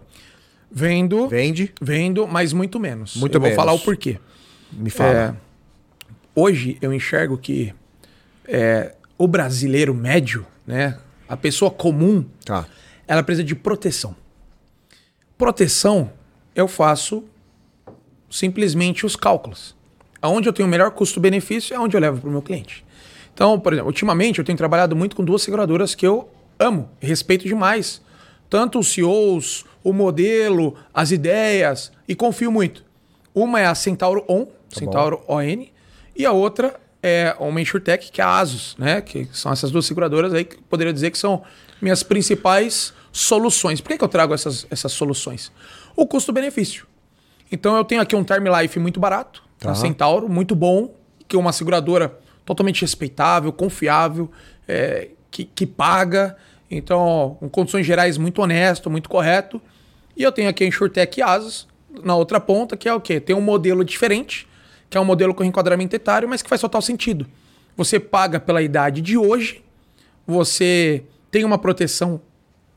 Vendo.
Vende?
Vendo, mas muito menos.
Muito
eu
menos.
vou falar o porquê.
Me fala.
É, hoje eu enxergo que é, o brasileiro médio, né? A pessoa comum,
Tá.
Ela precisa de proteção. Proteção, eu faço simplesmente os cálculos. Aonde eu tenho o melhor custo-benefício é onde eu levo para o meu cliente. Então, por exemplo, ultimamente eu tenho trabalhado muito com duas seguradoras que eu amo respeito demais. Tanto os CEOs, o modelo, as ideias, e confio muito. Uma é a Centauro On, Centauro ON, e a outra é uma InsurTech, que é a Asus, né? Que são essas duas seguradoras aí que poderia dizer que são minhas principais soluções. Por que, que eu trago essas, essas soluções? O custo-benefício. Então eu tenho aqui um term life muito barato,
Tá.
a Centauro, muito bom, que é uma seguradora totalmente respeitável, confiável, é, que, que paga. Então, com condições gerais, muito honesto, muito correto. E eu tenho aqui a InsurTech Asus, na outra ponta, que é o quê? Tem um modelo diferente, que é um modelo com enquadramento etário, mas que faz total sentido. Você paga pela idade de hoje, você tem uma proteção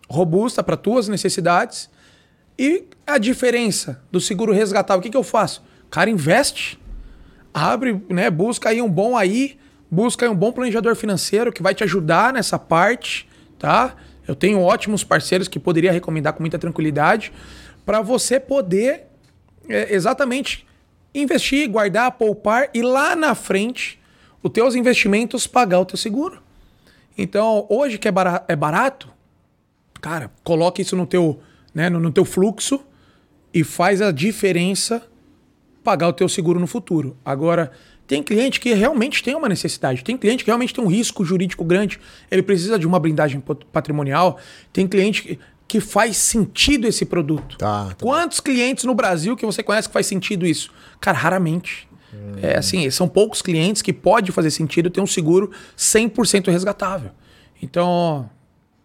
robusta para tuas necessidades e a diferença do seguro resgatável, o que, que eu faço? Cara investe, abre, né, busca aí um bom aí, busca aí um bom planejador financeiro que vai te ajudar nessa parte, tá? Eu tenho ótimos parceiros que poderia recomendar com muita tranquilidade para você poder é, exatamente investir, guardar, poupar e lá na frente os teus investimentos pagar o teu seguro. Então, hoje que é é barato, cara, coloca isso no teu, né, no, no teu fluxo e faz a diferença pagar o teu seguro no futuro. Agora, tem cliente que realmente tem uma necessidade, tem cliente que realmente tem um risco jurídico grande, ele precisa de uma blindagem patrimonial, tem cliente que, que faz sentido esse produto.
Tá, tá
Quantos clientes no Brasil que você conhece que faz sentido isso? Cara, raramente. É assim, são poucos clientes que pode fazer sentido ter um seguro 100% resgatável. Então,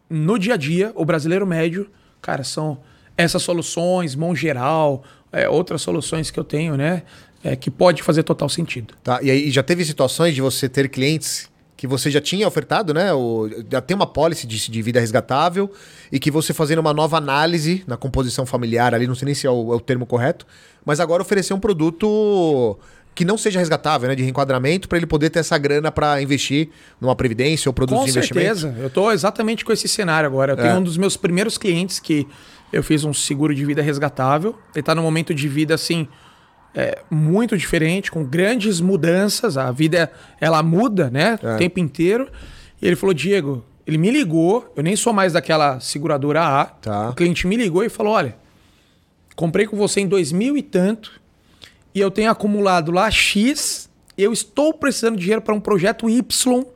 no dia a dia, o brasileiro médio, cara, são essas soluções, mão geral, é, outras soluções que eu tenho, né? é, que pode fazer total sentido.
Tá, e aí já teve situações de você ter clientes que você já tinha ofertado, né? O, já tem uma policy de, de vida resgatável e que você fazendo uma nova análise na composição familiar ali, não sei nem se é o, é o termo correto, mas agora oferecer um produto que não seja resgatável, né? De reenquadramento, para ele poder ter essa grana para investir numa previdência ou produtos
Com
de investimento.
certeza. Eu estou exatamente com esse cenário agora. Eu tenho
É.
um dos meus primeiros clientes que eu fiz um seguro de vida resgatável. Ele está num momento de vida assim é, muito diferente, com grandes mudanças. A vida ela muda, né?
É.
O tempo inteiro. E ele falou, Diego, ele me ligou. Eu nem sou mais daquela seguradora A.
Tá.
O cliente me ligou e falou, olha, comprei com você em 2000 e tanto e eu tenho acumulado lá X. Eu estou precisando de dinheiro para um projeto Y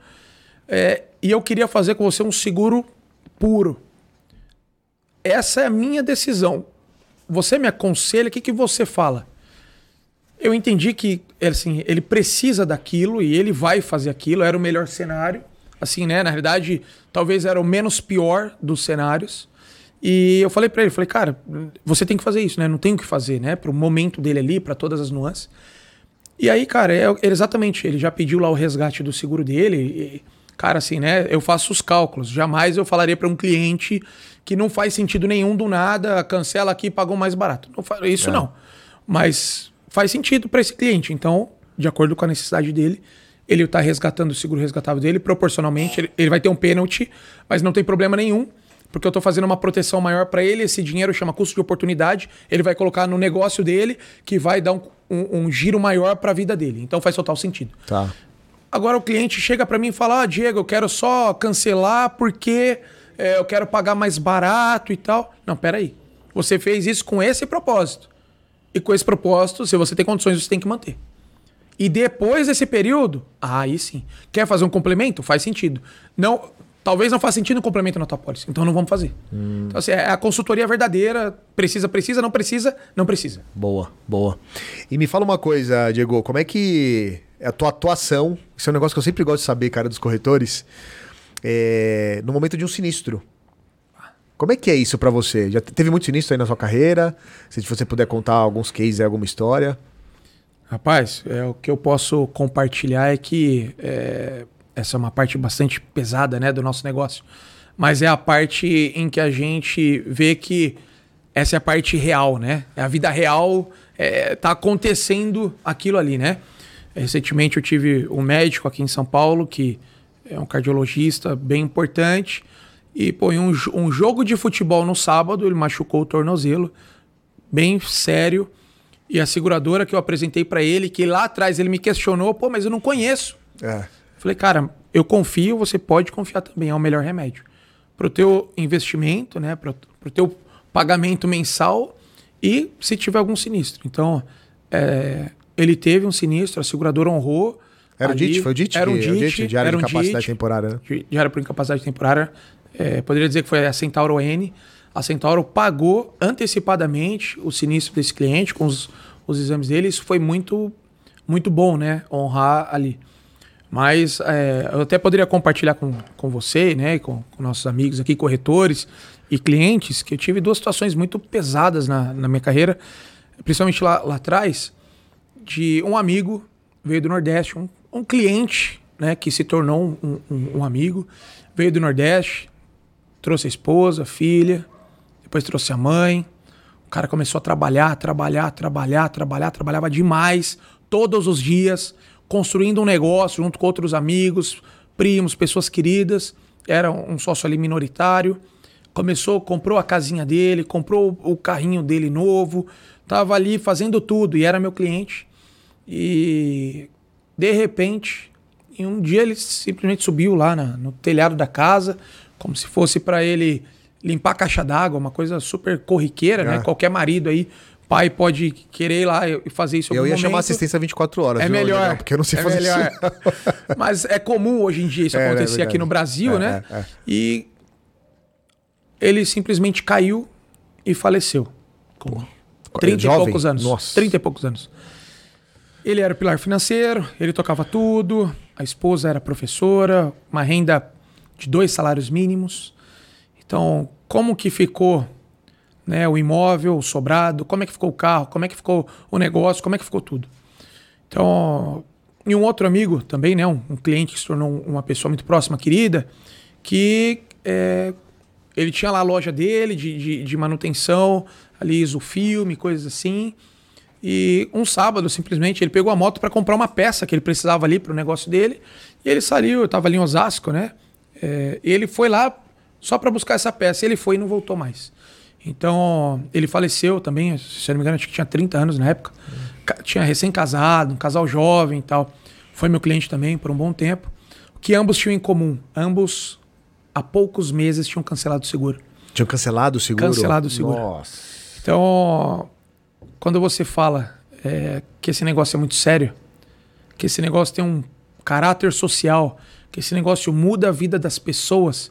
é, e eu queria fazer com você um seguro puro. Essa é a minha decisão. Você me aconselha, o que, que você fala? Eu entendi que assim, ele precisa daquilo e ele vai fazer aquilo, era o melhor cenário. Assim, né? Na realidade, talvez era o menos pior dos cenários. E eu falei para ele, falei, cara, você tem que fazer isso, né? Não tem o que fazer, né? Para o momento dele ali, para todas as nuances. E aí, cara, é, é exatamente, ele já pediu lá o resgate do seguro dele. E, cara, assim, né? Eu faço os cálculos. Jamais eu falaria para um cliente que não faz sentido nenhum do nada, cancela aqui e pagou mais barato. Não, fa- isso não. Mas faz sentido para esse cliente. Então, de acordo com a necessidade dele, ele está resgatando o seguro resgatável dele proporcionalmente. Ele, ele vai ter um pênalti, mas não tem problema nenhum. Porque eu estou fazendo uma proteção maior para ele, esse dinheiro chama custo de oportunidade, ele vai colocar no negócio dele, que vai dar um, um- um giro maior para a vida dele. Então faz total sentido.
Tá.
Agora o cliente chega para mim e fala: ah, Diego, eu quero só cancelar porque é, eu quero pagar mais barato e tal. Não, peraí. Você fez isso com esse propósito. E com esse propósito, se você tem condições, você tem que manter. E depois desse período, aí sim. Quer fazer um complemento? Faz sentido. Não, talvez não faça sentido um complemento na tua pólice. Então não vamos fazer. Então, assim, é a consultoria verdadeira. Precisa, precisa, não precisa, não precisa.
Boa, boa. E me fala uma coisa, Diego, como é que é a tua atuação? Isso é um negócio que eu sempre gosto de saber, cara, dos corretores. é, no momento de um sinistro. Como é que é isso pra você? Já te- teve muito sinistro aí na sua carreira? Se você puder contar alguns cases, alguma história.
Rapaz, é, o que eu posso compartilhar é que é, essa é uma parte bastante pesada né, do nosso negócio. Mas é a parte em que a gente vê que essa é a parte real, né? É a vida real, é, tá acontecendo aquilo ali, né? Recentemente eu tive um médico aqui em São Paulo que é um cardiologista bem importante. E, pô, em um, um jogo de futebol no sábado, ele machucou o tornozelo, bem sério. E a seguradora que eu apresentei para ele, que lá atrás ele me questionou, pô, mas eu não conheço.
É.
Falei, cara, eu confio, você pode confiar também, é o melhor remédio. Pro teu investimento, né, pro, pro teu pagamento mensal e se tiver algum sinistro. Então, é, ele teve um sinistro, a seguradora honrou.
Era o DIT? Foi o DIT?
Era um
é o
DIT,
Diário
era
de
um
Capacidade
DIT.
Temporária, né?
diário por incapacidade temporária. É, poderia dizer que foi a Centauro N. A Centauro pagou antecipadamente o sinistro desse cliente com os, os exames dele. Isso foi muito, muito bom, né? Honrar ali. Mas é, eu até poderia compartilhar com, com você, né? Com, com nossos amigos aqui, corretores e clientes, que eu tive duas situações muito pesadas na, na minha carreira, principalmente lá, lá atrás, de um amigo veio do Nordeste, um, um cliente, né, que se tornou um, um- um amigo, veio do Nordeste, trouxe a esposa, a filha, depois trouxe a mãe. O cara começou a trabalhar, trabalhar, trabalhar, trabalhar, trabalhava demais, todos os dias, construindo um negócio junto com outros amigos, primos, pessoas queridas. Era um sócio ali minoritário. Começou, comprou a casinha dele, comprou o carrinho dele novo, tava ali fazendo tudo e era meu cliente. E de repente, em um dia ele simplesmente subiu lá na- no telhado da casa, como se fosse para ele limpar a caixa d'água, uma coisa super corriqueira, né?
É.
Qualquer marido aí, pai pode querer ir lá e fazer isso
Eu ia chamar
momento.
assistência 24 horas.
É
viu,
melhor.
Legal? Porque eu não sei
é
fazer
melhor.
isso.
Mas é comum hoje em dia isso
É, né,
acontecer aqui
verdade.
no Brasil,
É,
né?
é, é.
E ele simplesmente caiu e faleceu. Com 30 e poucos anos.
Nossa.
30 e poucos anos. Ele era o pilar financeiro, ele tocava tudo, a esposa era professora, uma renda de dois salários mínimos. Então, como que ficou né, o imóvel, o sobrado, como é que ficou o carro, como é que ficou o negócio, como é que ficou tudo. Então, e um outro amigo também, né, um, um cliente que se tornou uma pessoa muito próxima, querida, que é, ele tinha lá a loja dele de, de, de manutenção, ali o filme, coisas assim. E um sábado, simplesmente, ele pegou a moto para comprar uma peça que ele precisava ali para o negócio dele. E ele saiu, eu estava ali em Osasco, né? É, ele foi lá só para buscar essa peça. Ele foi e não voltou mais. Então, ele faleceu também, se eu não me engano, acho que tinha 30 anos na época. Ca- Tinha recém-casado, um casal jovem e tal. Foi meu cliente também por um bom tempo. O que ambos tinham em comum? Ambos, há poucos meses, tinham cancelado o seguro.
Tinham cancelado o seguro?
Cancelado o seguro.
Nossa.
Então, quando você fala é, que esse negócio é muito sério, que esse negócio tem um caráter social, que esse negócio muda a vida das pessoas,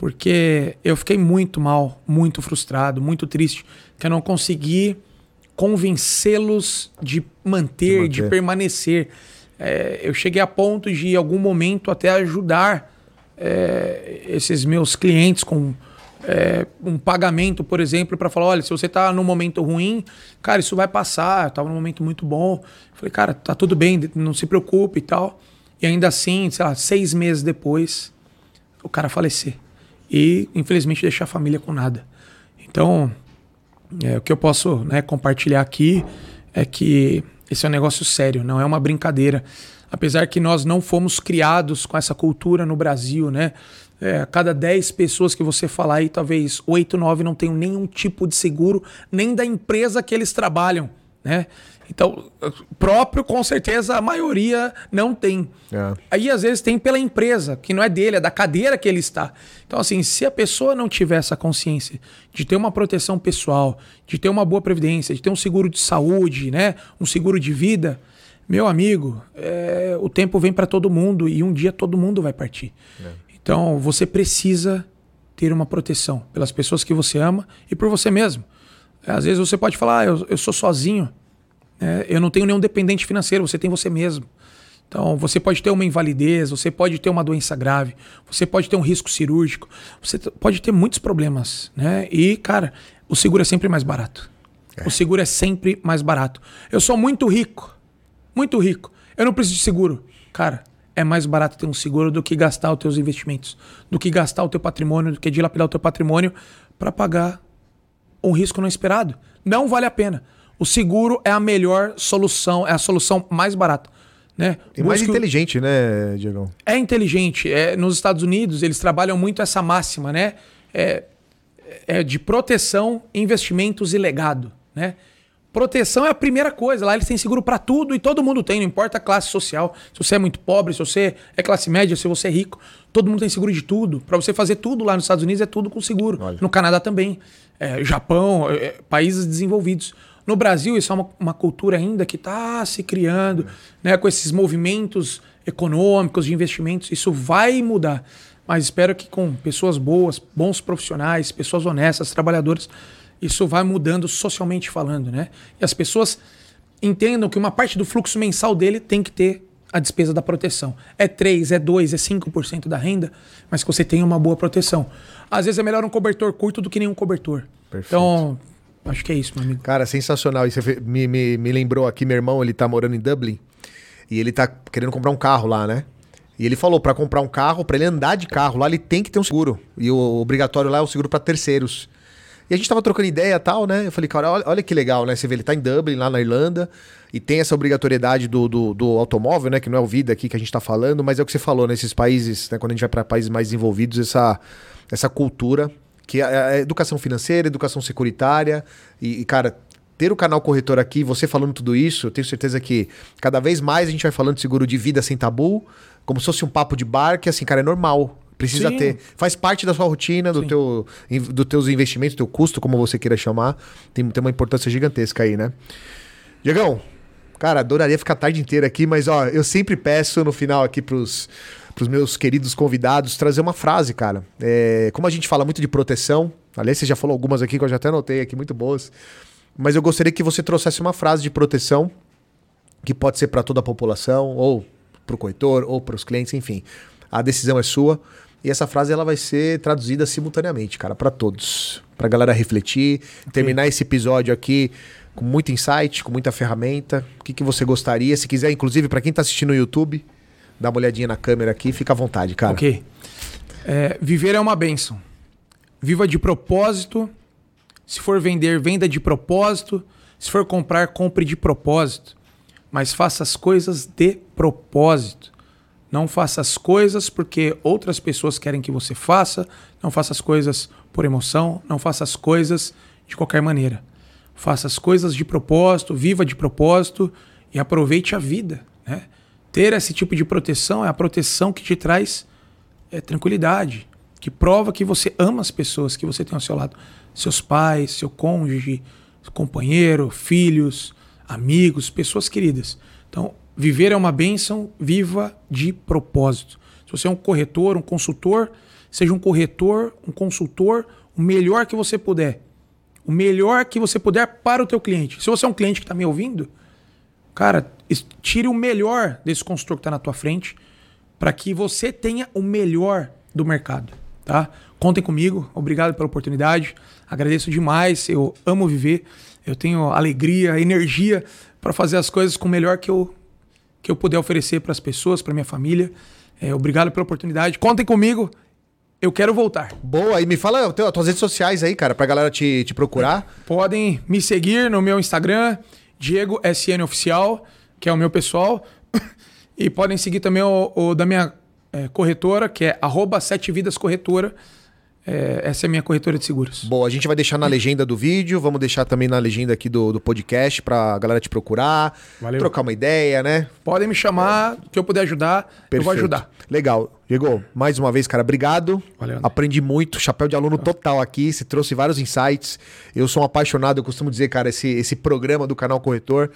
porque eu fiquei muito mal, muito frustrado, muito triste, que eu não consegui convencê-los de manter,
De
de,
manter.
permanecer. É, eu cheguei a ponto de, em algum momento, até ajudar é, esses meus clientes com é, um pagamento, por exemplo, para falar: olha, se você tá num momento ruim, cara, isso vai passar. Eu tava num momento muito bom. Falei, cara, tá tudo bem, não se preocupe e tal. E ainda assim, sei lá, seis meses depois, o cara falecer. E, infelizmente, deixar a família com nada. Então, é, o que eu posso né, compartilhar aqui é que esse é um negócio sério, não é uma brincadeira. Apesar que nós não fomos criados com essa cultura no Brasil, né? É, cada 10 pessoas que você falar aí, talvez 8, 9 não tenham nenhum tipo de seguro, nem da empresa que eles trabalham, né? Então, próprio, com certeza, a maioria não tem.
É.
Aí, às vezes, tem pela empresa, que não é dele, é da cadeira que ele está. Então, assim, se a pessoa não tiver essa consciência de ter uma proteção pessoal, de ter uma boa previdência, de ter um seguro de saúde, né? Um seguro de vida, meu amigo, é, o tempo vem para todo mundo e um dia todo mundo vai partir. Então, você precisa ter uma proteção pelas pessoas que você ama e por você mesmo. Às vezes você pode falar, ah, eu, eu sou sozinho, né? eu não tenho nenhum dependente financeiro, você tem você mesmo. Então, você pode ter uma invalidez, você pode ter uma doença grave, você pode ter um risco cirúrgico, você pode ter muitos problemas, né? E, cara, o seguro é sempre mais barato. O seguro é sempre mais barato. Eu sou muito rico, muito rico. Eu não preciso de seguro. Cara, é mais barato ter um seguro do que gastar os teus investimentos, do que gastar o teu patrimônio, do que dilapidar o teu patrimônio para pagar um risco não esperado. Não vale a pena. O seguro é a melhor solução, é a solução mais barata. Né?
E mais
Busque
inteligente, né, Diego?
é inteligente. É, nos Estados Unidos, eles trabalham muito essa máxima, né? É, é de proteção, investimentos e legado, né? Proteção é a primeira coisa. Lá eles têm seguro pra tudo e todo mundo tem, não importa a classe social. Se você é muito pobre, se você é classe média, se você é rico, todo mundo tem seguro de tudo. Pra você fazer tudo lá nos Estados Unidos é tudo com seguro.
Olha.
No Canadá também. É, Japão, é, países desenvolvidos. No Brasil, isso é uma, uma cultura ainda que está se criando, né, com esses movimentos econômicos, de investimentos. Isso vai mudar. Mas espero que com pessoas boas, bons profissionais, pessoas honestas, trabalhadoras, isso vai mudando socialmente falando, né? E as pessoas entendam que uma parte do fluxo mensal dele tem que ter a despesa da proteção. É 3, é 2, é 5% da renda, mas que você tenha uma boa proteção. Às vezes é melhor um cobertor curto do que nenhum cobertor.
Perfeito.
Então, acho que é isso, meu amigo.
Cara, sensacional. E você me, me, me lembrou aqui, meu irmão, ele tá morando em Dublin e ele tá querendo comprar um carro lá, né? E ele falou, pra comprar um carro, pra ele andar de carro lá, ele tem que ter um seguro. E o obrigatório lá é o seguro pra terceiros. E a gente tava trocando ideia e tal, né? Eu falei, cara, olha, olha que legal, né? Você vê, ele tá em Dublin, lá na Irlanda, e tem essa obrigatoriedade do, do, do automóvel, né? Que não é o vida aqui que a gente tá falando, mas é o que você falou, nesses países, né? Quando a gente vai pra países mais desenvolvidos, essa, essa cultura, que é a educação financeira, educação securitária, e, e, cara, ter o canal corretor aqui, você falando tudo isso, eu tenho certeza que cada vez mais a gente vai falando de seguro de vida sem tabu, como se fosse um papo de bar, que assim, cara, é normal. Precisa
Sim.
ter. Faz parte da sua rotina, do
Sim.
teu, dos teus investimentos, do teu custo, como você queira chamar. Tem, tem uma importância gigantesca aí, né? Diegão, cara, adoraria ficar a tarde inteira aqui, mas ó, eu sempre peço no final aqui pros, pros meus queridos convidados trazer uma frase, cara. É, como a gente fala muito de proteção, aliás, você já falou algumas aqui que eu já até anotei aqui, muito boas. Mas eu gostaria que você trouxesse uma frase de proteção que pode ser para toda a população, ou para o corretor, ou para os clientes, enfim. A decisão é sua. E essa frase ela vai ser traduzida simultaneamente, cara, para todos. Pra galera refletir, terminar esse episódio aqui com muito insight, com muita ferramenta. O que, que você gostaria? Se quiser, inclusive, para quem tá assistindo no YouTube, dá uma olhadinha na câmera aqui, fica à vontade, cara.
Ok. É, viver é uma bênção. Viva de propósito. Se for vender, venda de propósito. Se for comprar, compre de propósito. Mas faça as coisas de propósito. Não faça as coisas porque outras pessoas querem que você faça. Não faça as coisas por emoção. Não faça as coisas de qualquer maneira. Faça as coisas de propósito, viva de propósito e aproveite a vida. Né? Ter esse tipo de proteção é a proteção que te traz é, tranquilidade, que prova que você ama as pessoas que você tem ao seu lado. Seus pais, seu cônjuge, companheiro, filhos, amigos, pessoas queridas. Então, viver é uma bênção, viva de propósito. Se você é um corretor, um consultor, seja um corretor, um consultor, o melhor que você puder. O melhor que você puder para o teu cliente. Se você é um cliente que está me ouvindo, cara, tire o melhor desse consultor que está na tua frente para que você tenha o melhor do mercado, tá? Contem comigo, obrigado pela oportunidade, agradeço demais, eu amo viver, eu tenho alegria, energia para fazer as coisas com o melhor que eu, que eu puder oferecer para as pessoas, para minha família. É, obrigado pela oportunidade, contem comigo, eu quero voltar.
Boa, e me fala as tuas redes sociais aí, cara, pra galera te, te procurar.
Podem me seguir no meu Instagram, Diego SN Oficial, que é o meu pessoal. E podem seguir também o, o da minha é, corretora, que é arroba Sete Vidas Corretora. É, essa é a minha corretora de seguros.
Bom, a gente vai deixar na legenda do vídeo, vamos deixar também na legenda aqui do, do podcast pra galera te procurar,
Valeu.
trocar uma ideia, né?
Podem me chamar, que eu puder ajudar, eu vou ajudar.
Legal. Diego, mais uma vez, cara, obrigado.
Valeu, André.
Aprendi muito, chapéu de aluno total aqui, você trouxe vários insights. Eu sou um apaixonado, eu costumo dizer, cara, esse, esse programa do canal Corretor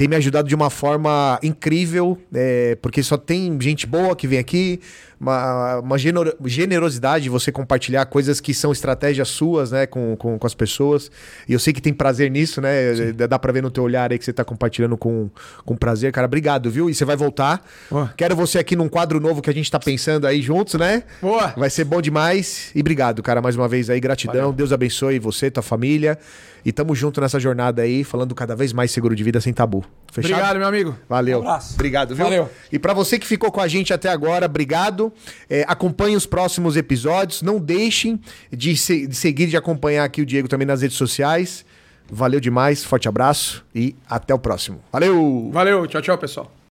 tem me ajudado de uma forma incrível, é, porque só tem gente boa que vem aqui, uma, uma genero- generosidade de você compartilhar coisas que são estratégias suas, né, com, com, com as pessoas. E eu sei que tem prazer nisso, né? Dá pra ver no teu olhar aí que você tá compartilhando com, com prazer. Cara, obrigado, viu? E você vai voltar.
Boa.
Quero você aqui num quadro novo que a gente tá pensando aí juntos, né?
Boa!
Vai ser bom demais. E obrigado, cara, mais uma vez aí. Gratidão.
Valeu.
Deus abençoe você, tua família. E tamo junto nessa jornada aí, falando cada vez mais seguro de vida sem tabu. Fechado?
Obrigado, meu amigo.
Valeu.
Um abraço.
Obrigado, viu?
Valeu.
E pra você que ficou com a gente até agora, obrigado. É, acompanhe os próximos episódios. Não deixem de, se- de seguir, de acompanhar aqui o Diego também nas redes sociais. Valeu demais, forte abraço e até o próximo. Valeu!
Valeu, tchau, tchau, pessoal.